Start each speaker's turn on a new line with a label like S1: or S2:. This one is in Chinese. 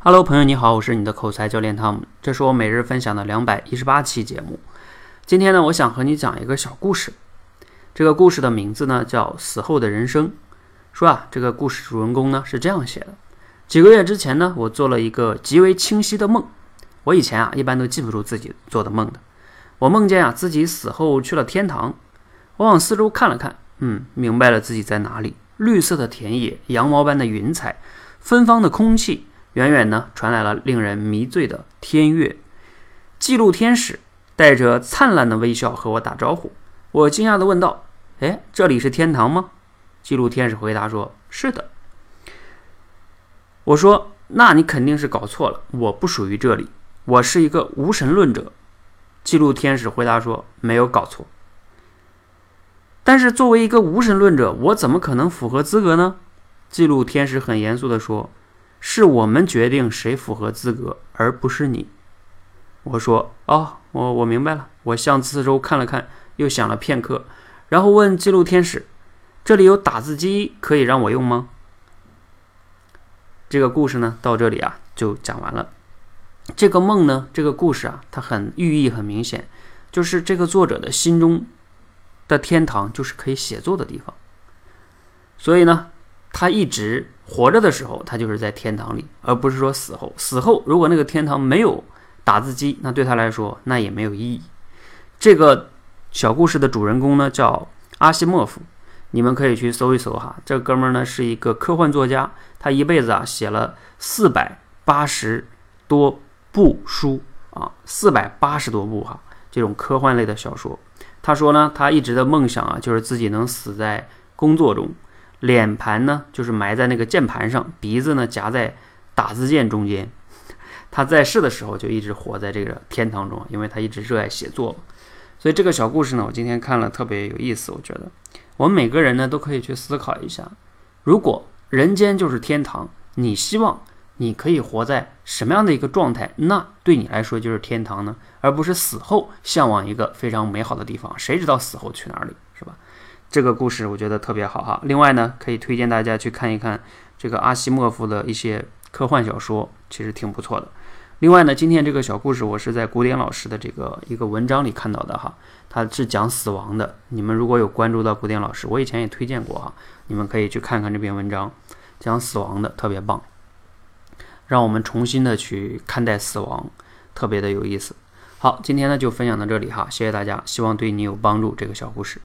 S1: Hello，朋友你好，我是你的口才教练汤姆，这是我每日分享的两百一十八期节目。今天呢，我想和你讲一个小故事。这个故事的名字呢叫《死后的人生》。说啊，这个故事主人公呢是这样写的：几个月之前呢，我做了一个极为清晰的梦。我以前啊一般都记不住自己做的梦的。我梦见啊自己死后去了天堂。我往四周看了看，嗯，明白了自己在哪里。绿色的田野，羊毛般的云彩，芬芳的空气。远远呢，传来了令人迷醉的天乐。记录天使带着灿烂的微笑和我打招呼。我惊讶地问道：“哎，这里是天堂吗？”记录天使回答说：“是的。”我说：“那你肯定是搞错了，我不属于这里，我是一个无神论者。”记录天使回答说：“没有搞错。”但是作为一个无神论者，我怎么可能符合资格呢？记录天使很严肃地说。是我们决定谁符合资格，而不是你。我说：“哦，我我明白了。”我向四周看了看，又想了片刻，然后问记录天使：“这里有打字机可以让我用吗？”这个故事呢，到这里啊就讲完了。这个梦呢，这个故事啊，它很寓意很明显，就是这个作者的心中的天堂就是可以写作的地方。所以呢。他一直活着的时候，他就是在天堂里，而不是说死后。死后，如果那个天堂没有打字机，那对他来说那也没有意义。这个小故事的主人公呢，叫阿西莫夫，你们可以去搜一搜哈。这哥们儿呢是一个科幻作家，他一辈子啊写了四百八十多部书啊，四百八十多部哈，这种科幻类的小说。他说呢，他一直的梦想啊，就是自己能死在工作中。脸盘呢，就是埋在那个键盘上，鼻子呢夹在打字键中间。他在世的时候就一直活在这个天堂中，因为他一直热爱写作。所以这个小故事呢，我今天看了特别有意思。我觉得我们每个人呢都可以去思考一下：如果人间就是天堂，你希望你可以活在什么样的一个状态？那对你来说就是天堂呢，而不是死后向往一个非常美好的地方。谁知道死后去哪里，是吧？这个故事我觉得特别好哈。另外呢，可以推荐大家去看一看这个阿西莫夫的一些科幻小说，其实挺不错的。另外呢，今天这个小故事我是在古典老师的这个一个文章里看到的哈，他是讲死亡的。你们如果有关注到古典老师，我以前也推荐过哈，你们可以去看看这篇文章，讲死亡的特别棒，让我们重新的去看待死亡，特别的有意思。好，今天呢就分享到这里哈，谢谢大家，希望对你有帮助。这个小故事。